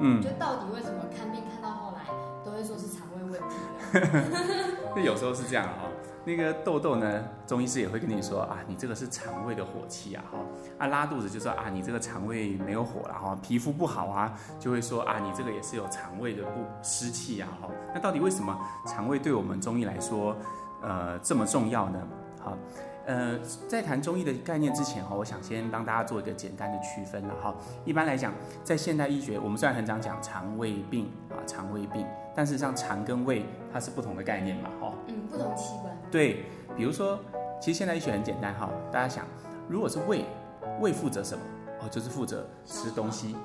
嗯，就到底为什么看病看到后来都会说是肠胃问题？那 有时候是这样哈、哦，那个痘痘呢，中医师也会跟你说啊，你这个是肠胃的火气啊哈，啊拉肚子就说啊，你这个肠胃没有火了哈，皮肤不好啊，就会说啊，你这个也是有肠胃的不湿气啊哈。那到底为什么肠胃对我们中医来说，呃这么重要呢？好。呃，在谈中医的概念之前哈，我想先帮大家做一个简单的区分了哈。一般来讲，在现代医学，我们虽然很常讲肠胃病啊，肠胃病，但是像肠跟胃它是不同的概念嘛哈。嗯，不同器官。对，比如说，其实现代医学很简单哈，大家想，如果是胃，胃负责什么？哦，就是负责吃东西。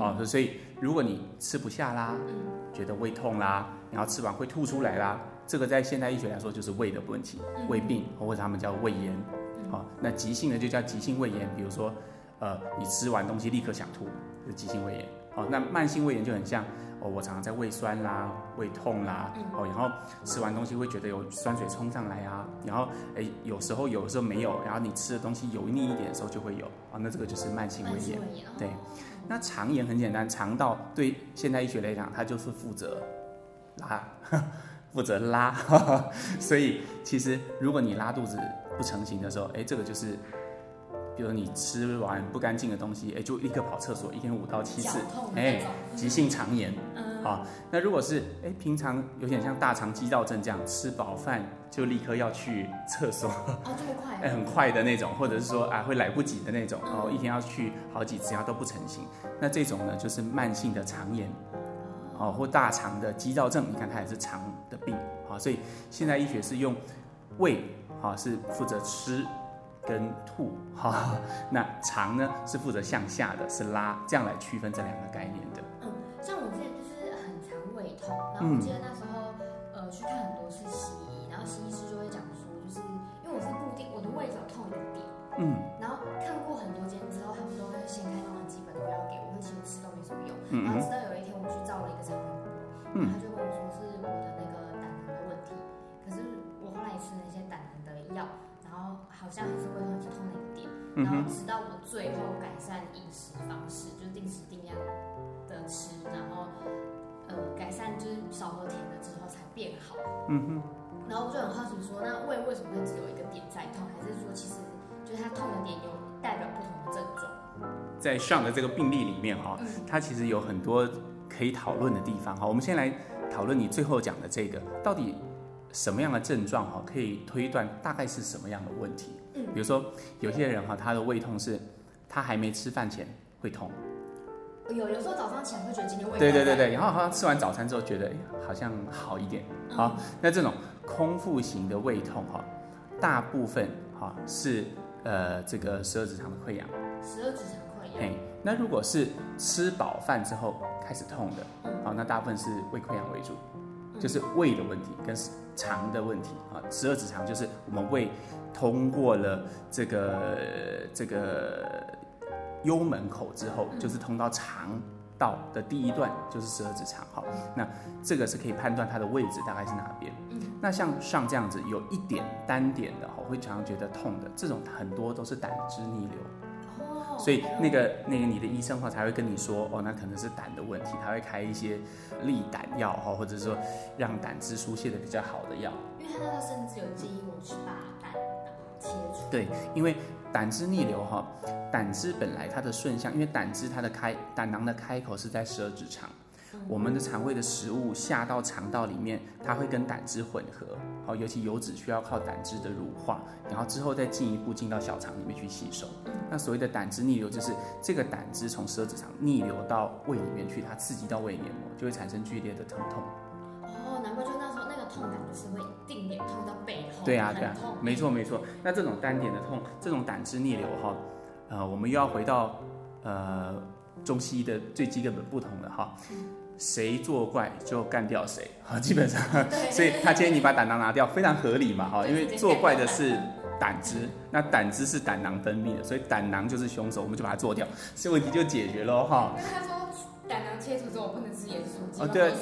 哦，所以如果你吃不下啦，觉得胃痛啦，然后吃完会吐出来啦。这个在现代医学来说就是胃的问题，胃病或者他们叫胃炎，好，那急性的就叫急性胃炎，比如说，呃，你吃完东西立刻想吐，就是急性胃炎，好，那慢性胃炎就很像，哦，我常常在胃酸啦、胃痛啦，哦，然后吃完东西会觉得有酸水冲上来啊，然后哎，有时候有时候没有，然后你吃的东西油腻一点的时候就会有，啊，那这个就是慢性胃炎，对，那肠炎很简单，肠道对现代医学来讲，它就是负责拉。负责拉，所以其实如果你拉肚子不成形的时候，哎，这个就是，比如你吃完不干净的东西，哎，就立刻跑厕所，一天五到七次，哎，急性肠炎，啊，那如果是哎平常有点像大肠激躁症这样，吃饱饭就立刻要去厕所，哦，这么快，哎，很快的那种，或者是说啊会来不及的那种，哦，一天要去好几次，它都不成形，那这种呢就是慢性的肠炎。哦，或大肠的肌躁症，你看它也是肠的病，啊，所以现在医学是用胃，啊，是负责吃跟吐，哈，那肠呢是负责向下的，是拉，这样来区分这两个概念的。嗯，像我之前就是很常胃痛，然后我记得那时候，呃，去看很多次西医，然后西医师就会讲说，就是因为我是固定我的胃只要痛一点，嗯，然后看过很多间之后，他们都会先开那种基本的药给我，其实吃都没什么用，嗯，然后直到好像还是会很痛的一点，然后直到我最后改善饮食方式，就是定时定量的吃，然后呃改善就是少喝甜的之后才变好，嗯哼，然后我就很好奇说，那胃为什么会只有一个点在痛，还是说其实就是它痛的点有代表不同的症状？在上的这个病例里面哈，它其实有很多。可以讨论的地方哈，我们先来讨论你最后讲的这个，到底什么样的症状哈，可以推断大概是什么样的问题？嗯，比如说有些人哈，他的胃痛是，他还没吃饭前会痛，有有时候早上起来会觉得今天胃痛，对对对对，然后好像吃完早餐之后觉得哎好像好一点，好，那这种空腹型的胃痛哈，大部分哈是呃这个十二指肠的溃疡，十二指肠溃疡，那如果是吃饱饭之后开始痛的，好，那大部分是胃溃疡为主，就是胃的问题跟肠的问题啊。十二指肠就是我们胃通过了这个这个幽门口之后，就是通到肠道的第一段，就是十二指肠。好，那这个是可以判断它的位置大概是哪边。那像像这样子有一点单点的，会常常觉得痛的，这种很多都是胆汁逆流。所以那个那个你的医生的话才会跟你说哦，那可能是胆的问题，他会开一些利胆药哈，或者说让胆汁疏泄的比较好的药。因为他那个甚至有建议我去把胆囊切除。对，因为胆汁逆流哈，胆汁本来它的顺向，因为胆汁它的开胆囊的开口是在十二指肠。我们的肠胃的食物下到肠道里面，它会跟胆汁混合，好，尤其油脂需要靠胆汁的乳化，然后之后再进一步进到小肠里面去吸收。那所谓的胆汁逆流，就是这个胆汁从十二指肠逆流到胃里面去，它刺激到胃黏膜，就会产生剧烈的疼痛。哦，难怪就那时候那个痛感就是会定点痛到背后。对啊，对啊，没错没错。那这种单点的痛，这种胆汁逆流哈，呃，我们又要回到呃。中西医的最基本的不同了哈，谁作怪就干掉谁，啊，基本上，所以他建议你把胆囊拿掉，非常合理嘛，哈，因为作怪的是胆汁，那胆汁是胆囊分泌的，所以胆囊就是凶手，我们就把它做掉，所以问题就解决了哈。那他说胆囊切除之后不能吃盐酥鸡，哦对，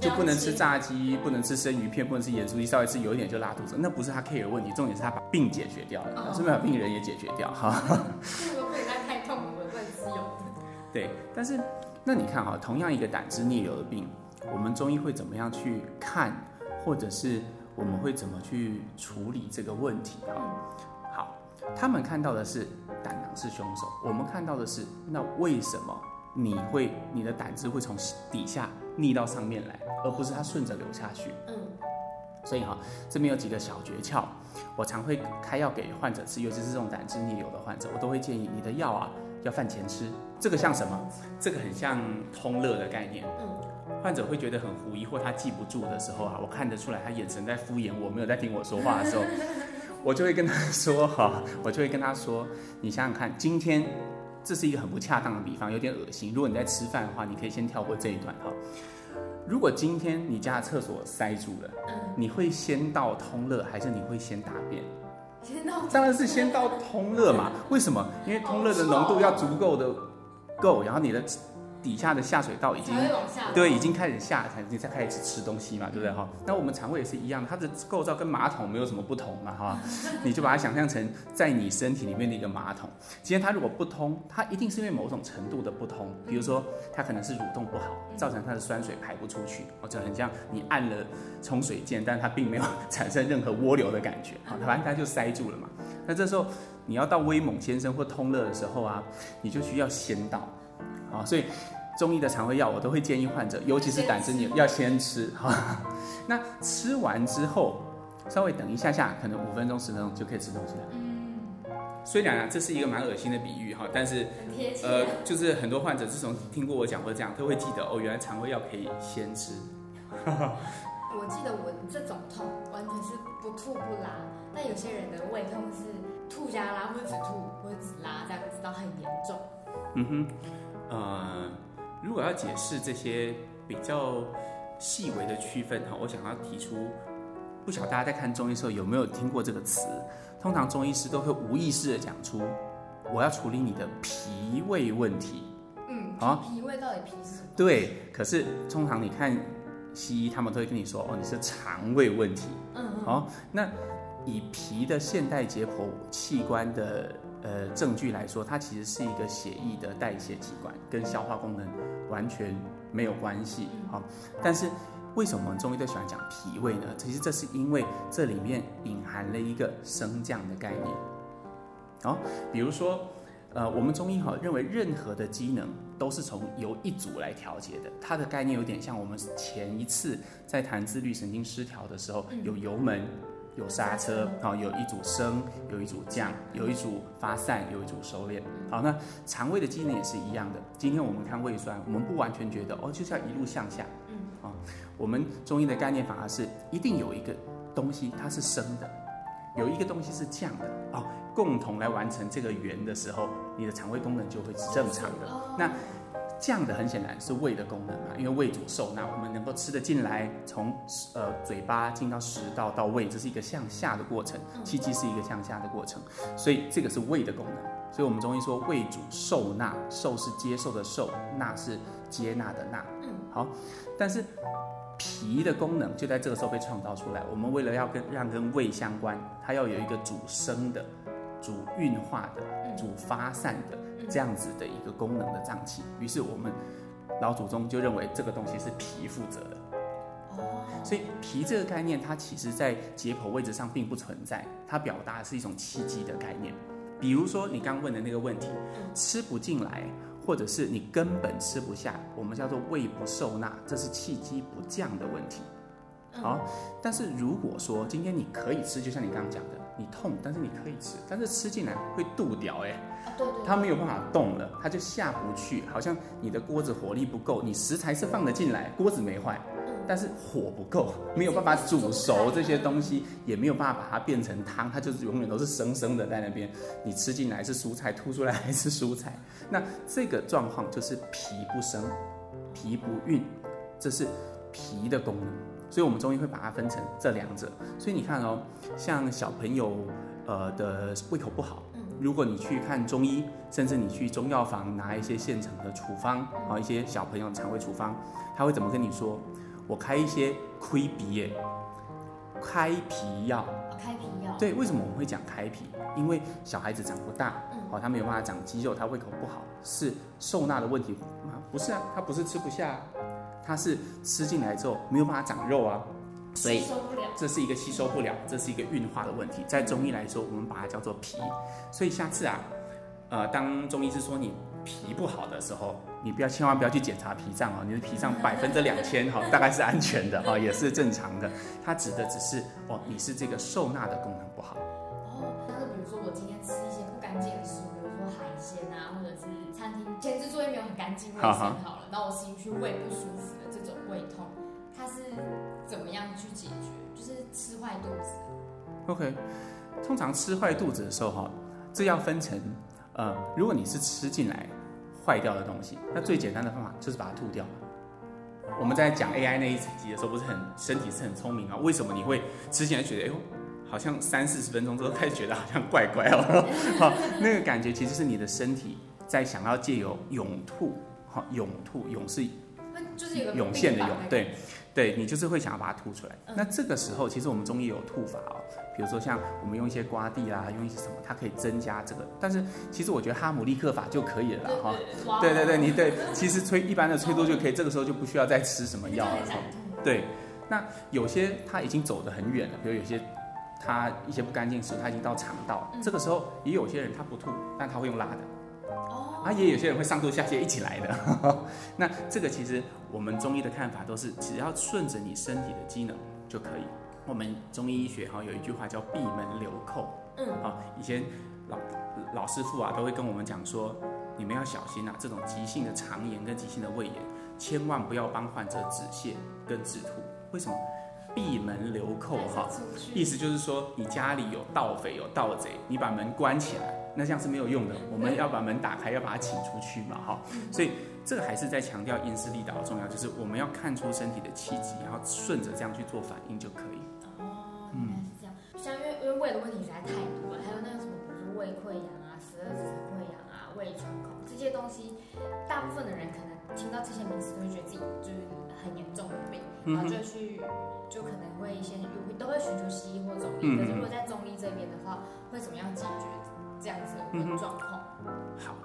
就不能吃炸鸡，不能吃生鱼片，不能吃盐酥鸡，稍微吃有一点就拉肚子，那不是他 care 的问题，重点是他把病解决掉了，顺便把病人也解决掉哈。对，但是那你看哈，同样一个胆汁逆流的病，我们中医会怎么样去看，或者是我们会怎么去处理这个问题哈？好，他们看到的是胆囊是凶手，我们看到的是那为什么你会你的胆汁会从底下逆到上面来，而不是它顺着流下去？嗯，所以哈，这边有几个小诀窍，我常会开药给患者吃，尤其是这种胆汁逆流的患者，我都会建议你的药啊要饭前吃。这个像什么？这个很像通乐的概念。嗯，患者会觉得很狐疑，或他记不住的时候啊，我看得出来他眼神在敷衍我，没有在听我说话的时候，我就会跟他说哈，我就会跟他说，你想想看，今天这是一个很不恰当的比方，有点恶心。如果你在吃饭的话，你可以先跳过这一段哈。如果今天你家的厕所塞住了，你会先到通乐，还是你会先大便？当然是先到通热嘛。为什么？因为通热的浓度要足够的。够，然后你的底下的下水道已经对，已经开始下，才你才开始吃东西嘛，对不对哈？那我们肠胃也是一样，它的构造跟马桶没有什么不同嘛哈，你就把它想象成在你身体里面的一个马桶。今天它如果不通，它一定是因为某种程度的不通，比如说它可能是蠕动不好，造成它的酸水排不出去，或者很像你按了冲水键，但它并没有产生任何涡流的感觉啊，反正它就塞住了嘛。那这时候。你要到威猛先生或通乐的时候啊，你就需要先到，啊，所以中医的肠胃药我都会建议患者，尤其是胆汁你要先吃哈。那吃完之后，稍微等一下下，可能五分钟十分钟就可以吃东西了。嗯。虽然啊，这是一个蛮恶心的比喻哈，但是呃，就是很多患者自从听过我讲过这样，都会记得哦，原来肠胃药可以先吃。我记得我这种痛完全是不吐不拉，但有些人的胃痛是。吐加拉，或者只吐，或者只拉，这样子到很严重。嗯哼，呃，如果要解释这些比较细微的区分哈，我想要提出，不晓得大家在看中医的时候有没有听过这个词？通常中医师都会无意识的讲出，我要处理你的脾胃问题。嗯，啊，脾胃到底脾是什么？对，可是通常你看西医，他们都会跟你说，哦，你是肠胃问题。嗯，好，那。以脾的现代解剖器官的呃证据来说，它其实是一个血液的代谢器官，跟消化功能完全没有关系。好，但是为什么我们中医都喜欢讲脾胃呢？其实这是因为这里面隐含了一个升降的概念。好，比如说呃，我们中医哈认为任何的机能都是从由一组来调节的，它的概念有点像我们前一次在谈自律神经失调的时候有油门。有刹车，好，有一组升，有一组降，有一组发散，有一组收敛。好，那肠胃的机能也是一样的。今天我们看胃酸，我们不完全觉得哦，就是要一路向下。嗯，啊，我们中医的概念反而是一定有一个东西它是升的，有一个东西是降的。哦，共同来完成这个圆的时候，你的肠胃功能就会是正常的。那。降的很显然是胃的功能嘛，因为胃主受纳，我们能够吃得进来，从呃嘴巴进到食道到胃，这是一个向下的过程，气机是一个向下的过程，所以这个是胃的功能。所以我们中医说胃主受纳，受是接受的受，纳是接纳的纳。嗯，好，但是脾的功能就在这个时候被创造出来。我们为了要跟让跟胃相关，它要有一个主升的、主运化的、主发散的。这样子的一个功能的脏器，于是我们老祖宗就认为这个东西是脾负责的。哦，所以脾这个概念，它其实在解剖位置上并不存在，它表达的是一种气机的概念。比如说你刚问的那个问题，吃不进来，或者是你根本吃不下，我们叫做胃不受纳，这是气机不降的问题。好，但是如果说今天你可以吃，就像你刚刚讲的，你痛，但是你可以吃，但是吃进来会肚掉，哎。对，对，对，它没有办法动了，它就下不去，好像你的锅子火力不够，你食材是放得进来，锅子没坏，但是火不够，没有办法煮熟这些东西，也没有办法把它变成汤，它就是永远都是生生的在那边。你吃进来是蔬菜，吐出来还是蔬菜。那这个状况就是脾不生，脾不运，这是脾的功能。所以我们中医会把它分成这两者。所以你看哦，像小朋友呃的胃口不好。如果你去看中医，甚至你去中药房拿一些现成的处方啊，一些小朋友肠胃处方，他会怎么跟你说？我开一些开脾耶，开脾药。开脾药。对，为什么我们会讲开脾？因为小孩子长不大，哦，他没有办法长肌肉，他胃口不好，是受纳的问题吗？不是啊，他不是吃不下，他是吃进来之后没有办法长肉啊。所以这是一个吸收不了，这是一个运化的问题。在中医来说，我们把它叫做脾。所以下次啊，呃，当中医师说你脾不好的时候，你不要千万不要去检查脾脏哦，你的脾脏 百分之两千哈，大概是安全的哈，也是正常的。它指的只是哦，你是这个受纳的功能不好。哦，但是比如说我今天吃一些不干净的食物，前置作业没有很干净卫生好了，那我吃进去胃不舒服的这种胃痛。它是怎么样去解决？就是吃坏肚子。OK，通常吃坏肚子的时候，哈，这要分成，呃，如果你是吃进来坏掉的东西，那最简单的方法就是把它吐掉。我们在讲 AI 那一集的时候，不是很身体是很聪明啊？为什么你会吃进来觉得，哎呦，好像三四十分钟之后开始觉得好像怪怪哦？好，那个感觉其实是你的身体在想要借由涌吐，哈，涌吐，涌是就是有涌现的涌，对。对，你就是会想要把它吐出来。嗯、那这个时候，其实我们中医有吐法哦，比如说像我们用一些瓜地啦，用一些什么，它可以增加这个。但是其实我觉得哈姆立克法就可以了哈。对对对，你对，其实催一般的催吐就可以，这个时候就不需要再吃什么药了。对，那有些他已经走得很远了，比如有些他一些不干净食物，他已经到肠道，这个时候也有些人他不吐，但他会用拉的。啊，也有些人会上吐下泻一起来的，那这个其实我们中医的看法都是，只要顺着你身体的机能就可以。我们中医医学哈有一句话叫闭门留寇，嗯，啊，以前老老师傅啊都会跟我们讲说，你们要小心啊，这种急性的肠炎跟急性的胃炎，千万不要帮患者止泻跟止吐。为什么？闭门留寇哈，意思就是说你家里有盗匪有盗贼，你把门关起来。那这样是没有用的，我们要把门打开，要把它请出去嘛，哈。所以这个还是在强调因势利导的重要，就是我们要看出身体的气机，然后顺着这样去做反应就可以。哦，原来是这样。像因为因为胃的问题实在太多了，还有那个什么，比如说胃溃疡啊、十二指肠溃疡啊、胃穿孔这些东西，大部分的人可能听到这些名词都会觉得自己就是很严重的病，然后就去就可能会先都会寻求西医或中医。可是如果在中医这边的话，会怎么样解决？这样子的状况。好，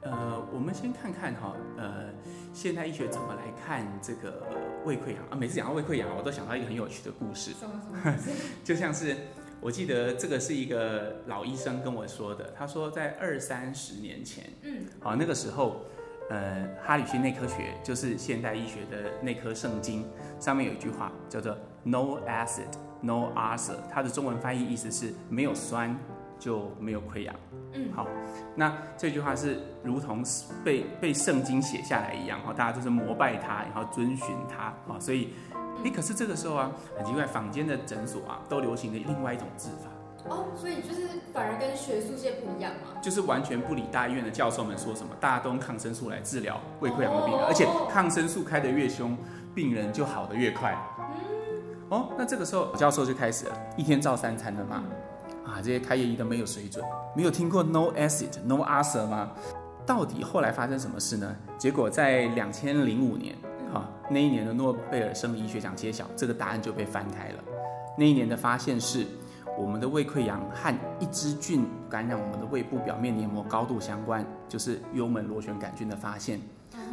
呃，我们先看看哈，呃，现代医学怎么来看这个胃溃疡啊？每次讲到胃溃疡，我都想到一个很有趣的故事。什么什么？就像是我记得这个是一个老医生跟我说的，他说在二三十年前，嗯，好，那个时候，呃，哈里逊内科学就是现代医学的内科圣经，上面有一句话叫做 “No acid, no ulcer”，它的中文翻译意思是没有酸。就没有溃疡。嗯，好，那这句话是如同被被圣经写下来一样哈，大家都是膜拜它，然后遵循它啊，所以，哎，可是这个时候啊，很奇怪，坊间的诊所啊，都流行的另外一种治法。哦，所以就是反而跟学术界不一样嘛？就是完全不理大医院的教授们说什么，大家都用抗生素来治疗胃溃疡的病人，而且抗生素开得越凶，病人就好得越快。嗯，哦，那这个时候教授就开始了，一天照三餐的嘛。啊，这些开业医都没有水准，没有听过 no acid no ulcer 吗？到底后来发生什么事呢？结果在两千零五年，哈，那一年的诺贝尔生理医学奖揭晓，这个答案就被翻开了。那一年的发现是，我们的胃溃疡和一支菌感染我们的胃部表面黏膜高度相关，就是幽门螺旋杆菌的发现，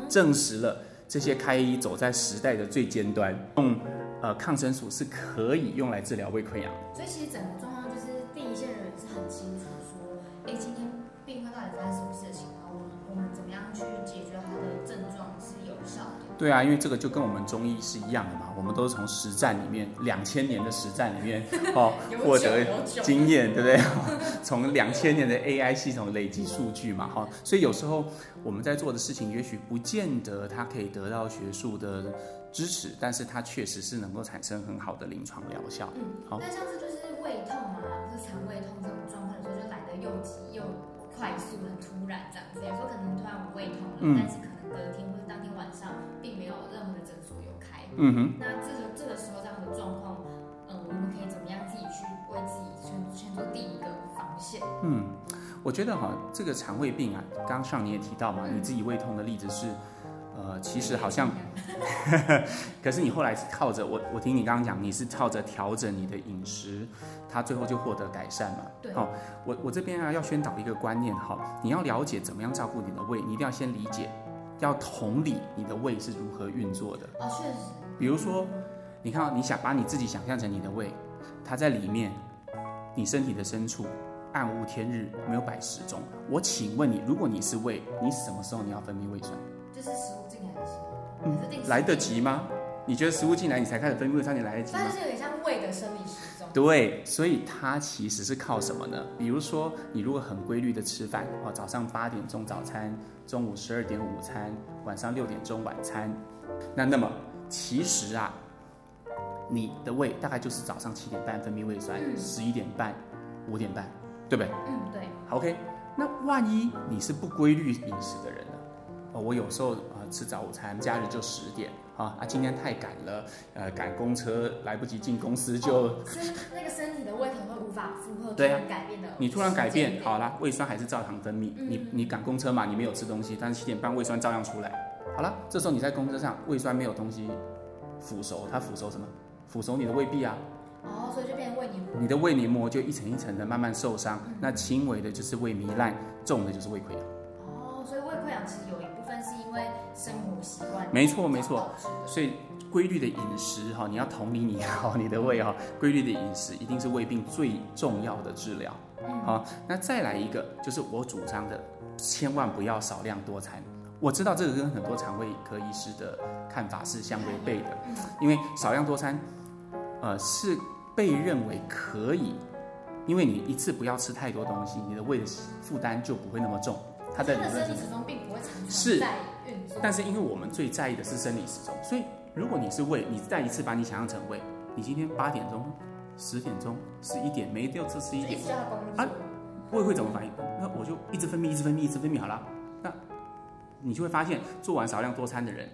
证实了这些开业医走在时代的最尖端，用呃抗生素是可以用来治疗胃溃疡。所以其实整个状对啊，因为这个就跟我们中医是一样的嘛，我们都是从实战里面两千年的实战里面 哦获得经验，对不对？从两千年的 AI 系统累积数据嘛，哈、哦，所以有时候我们在做的事情，也许不见得它可以得到学术的支持，但是它确实是能够产生很好的临床疗效。嗯，好。那像是就是胃痛啊，或是肠胃痛这种状况的时候，就来得又急又快速、很突然这样子。有时候可能突然我胃痛了，嗯、但是可能隔天或者当天晚上并没有任何的诊所有开。嗯哼。那这个这个时候这样的状况，嗯，我们可以怎么样自己去为自己先先做第一个防线？嗯，我觉得哈，这个肠胃病啊，刚刚上你也提到嘛，嗯、你自己胃痛的例子是。呃，其实好像，可是你后来是靠着我，我听你刚刚讲，你是靠着调整你的饮食，它最后就获得改善嘛。对。好，我我这边啊要宣导一个观念哈，你要了解怎么样照顾你的胃，你一定要先理解，要同理你的胃是如何运作的。啊，确实。比如说，你看，你想把你自己想象成你的胃，它在里面，你身体的深处，暗无天日，没有摆时钟。我请问你，如果你是胃，你什么时候你要分泌胃酸？就是食物进来的时候，嗯，来得及吗？你觉得食物进来你才开始分泌胃酸，你来得及吗？它就是有点像胃的生理时钟。对，所以它其实是靠什么呢？比如说，你如果很规律的吃饭，哦，早上八点钟早餐，中午十二点午餐，晚上六点钟晚餐，那那么其实啊，你的胃大概就是早上七点半分泌胃酸，十一、嗯、点半、五点半，对不对？嗯，对。好，OK。那万一你是不规律饮食的人呢？哦，我有时候啊、呃、吃早午餐，假日就十点啊啊，今天太赶了，呃，赶公车来不及进公司就，哦、那个身体的胃可能会无法负荷，对啊，改变的，你突然改变，好啦，胃酸还是照常分泌，嗯、你你赶公车嘛，你没有吃东西，但是七点半胃酸照样出来，好了，这时候你在公车上胃酸没有东西腐熟，它腐熟什么？腐熟你的胃壁啊，哦，所以就变成胃黏膜，你的胃黏膜就一层一层的慢慢受伤，嗯、那轻微的就是胃糜烂，重的就是胃溃疡。溃疡其实有一部分是因为生活习惯，没错没错，所以规律的饮食哈，你要同理你好 你的胃哈，规律的饮食一定是胃病最重要的治疗。好，那再来一个就是我主张的，千万不要少量多餐。我知道这个跟很多肠胃科医师的看法是相违背的，因为少量多餐，呃，是被认为可以，因为你一次不要吃太多东西，你的胃的负担就不会那么重。它的生理时钟并不会常常是在运作，但是因为我们最在意的是生理时钟，所以如果你是胃，你再一次把你想象成胃，你今天八点钟、十点钟、十一点没掉，这十一点啊，胃会怎么反应？那我就一直分泌，一直分泌，一直分泌好了。那你就会发现，做完少量多餐的人，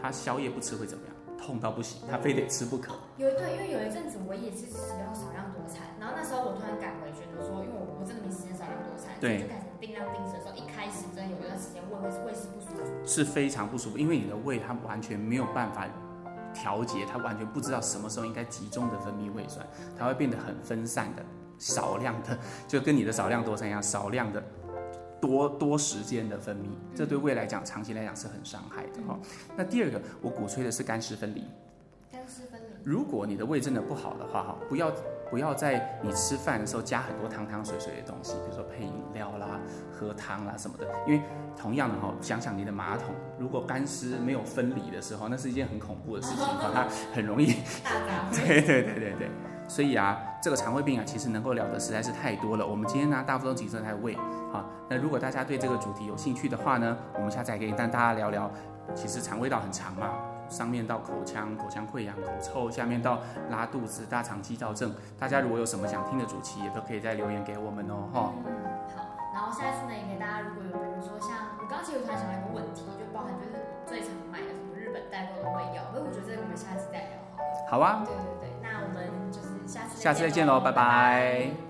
他宵夜不吃会怎么样？痛到不行，他非得吃不可。有一对，因为有一阵子我也是使用少量多餐，然后那时候我突然改回觉得说，因为我我真的没时间少量多餐，对，就改成定量定时的时候，一开始真的有一段时间胃会胃是不舒服，是非常不舒服，因为你的胃它完全没有办法调节，它完全不知道什么时候应该集中的分泌胃酸，它会变得很分散的，少量的，就跟你的少量多餐一样，少量的多多时间的分泌，这对胃来讲，长期来讲是很伤害的哈。那第二个，我鼓吹的是干湿分离。干湿分离。如果你的胃真的不好的话哈，不要。不要在你吃饭的时候加很多汤汤水水的东西，比如说配饮料啦、喝汤啦什么的。因为同样的哈，想想你的马桶如果干湿没有分离的时候，那是一件很恐怖的事情哈，它很容易。对对对对对。所以啊，这个肠胃病啊，其实能够聊的实在是太多了。我们今天呢，大部分都集中在胃。好，那如果大家对这个主题有兴趣的话呢，我们下次还可以跟大家聊聊。其实肠胃道很长嘛。上面到口腔，口腔溃疡、口臭；下面到拉肚子、大肠肌躁症。大家如果有什么想听的主题，也都可以再留言给我们哦。哈、嗯，好。然后下一次呢，也给大家，如果有比如说像我刚刚其实突然想到一个问题，就包含就是最常买的什么日本代购的胃药，所以我觉得这个我们下次再聊好了。好啊。对对对，那我们就是下次下次再见喽，拜拜。拜拜。